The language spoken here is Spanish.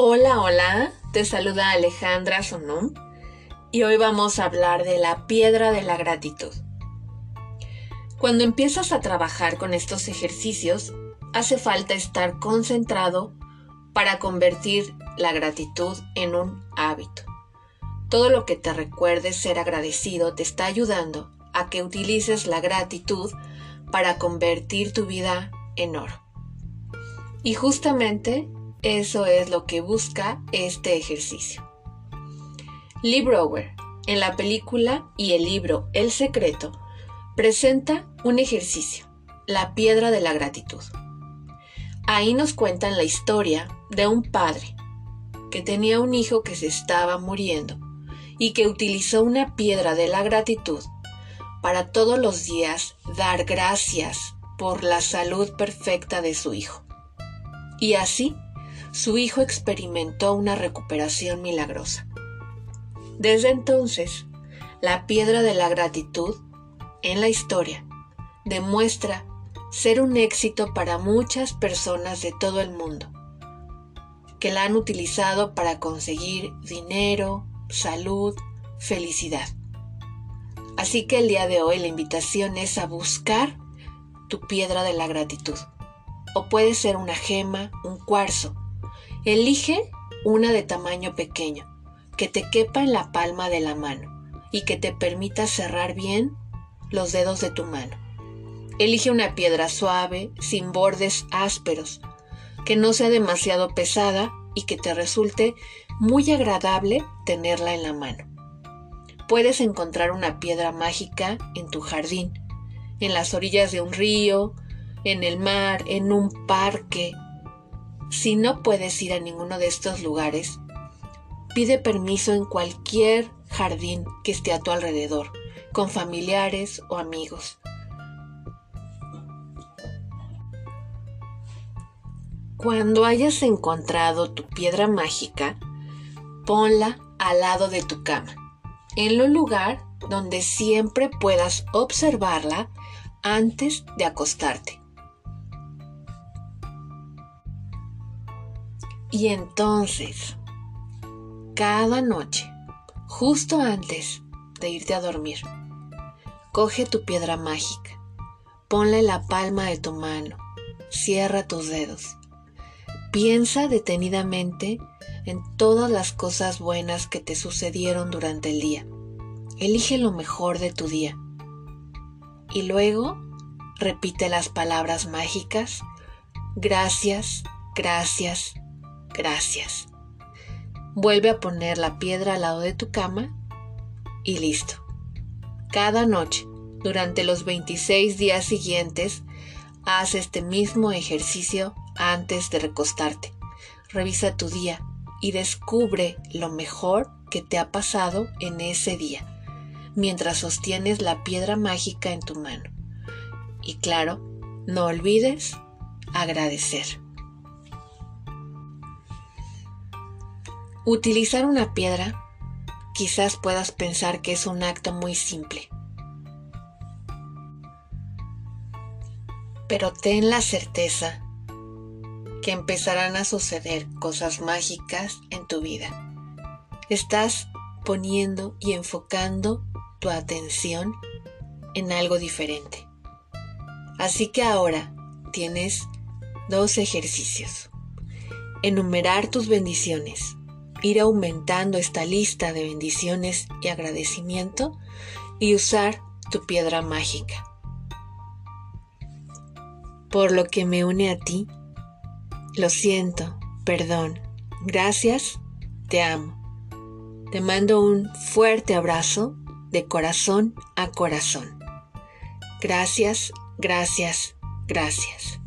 Hola, hola, te saluda Alejandra Sonum y hoy vamos a hablar de la piedra de la gratitud. Cuando empiezas a trabajar con estos ejercicios, hace falta estar concentrado para convertir la gratitud en un hábito. Todo lo que te recuerde ser agradecido te está ayudando a que utilices la gratitud para convertir tu vida en oro. Y justamente eso es lo que busca este ejercicio. Lee Brower, en la película y el libro El Secreto, presenta un ejercicio, la piedra de la gratitud. Ahí nos cuentan la historia de un padre que tenía un hijo que se estaba muriendo y que utilizó una piedra de la gratitud para todos los días dar gracias por la salud perfecta de su hijo. Y así su hijo experimentó una recuperación milagrosa. Desde entonces, la piedra de la gratitud en la historia demuestra ser un éxito para muchas personas de todo el mundo, que la han utilizado para conseguir dinero, salud, felicidad. Así que el día de hoy la invitación es a buscar tu piedra de la gratitud. O puede ser una gema, un cuarzo, Elige una de tamaño pequeño, que te quepa en la palma de la mano y que te permita cerrar bien los dedos de tu mano. Elige una piedra suave, sin bordes ásperos, que no sea demasiado pesada y que te resulte muy agradable tenerla en la mano. Puedes encontrar una piedra mágica en tu jardín, en las orillas de un río, en el mar, en un parque, si no puedes ir a ninguno de estos lugares, pide permiso en cualquier jardín que esté a tu alrededor, con familiares o amigos. Cuando hayas encontrado tu piedra mágica, ponla al lado de tu cama, en un lugar donde siempre puedas observarla antes de acostarte. Y entonces, cada noche, justo antes de irte a dormir, coge tu piedra mágica, ponla en la palma de tu mano, cierra tus dedos, piensa detenidamente en todas las cosas buenas que te sucedieron durante el día. Elige lo mejor de tu día. Y luego repite las palabras mágicas. Gracias, gracias, gracias. Vuelve a poner la piedra al lado de tu cama y listo. Cada noche, durante los 26 días siguientes, haz este mismo ejercicio antes de recostarte. Revisa tu día y descubre lo mejor que te ha pasado en ese día, mientras sostienes la piedra mágica en tu mano. Y claro, no olvides agradecer. Utilizar una piedra quizás puedas pensar que es un acto muy simple. Pero ten la certeza que empezarán a suceder cosas mágicas en tu vida. Estás poniendo y enfocando tu atención en algo diferente. Así que ahora tienes dos ejercicios. Enumerar tus bendiciones ir aumentando esta lista de bendiciones y agradecimiento y usar tu piedra mágica. Por lo que me une a ti, lo siento, perdón, gracias, te amo. Te mando un fuerte abrazo de corazón a corazón. Gracias, gracias, gracias.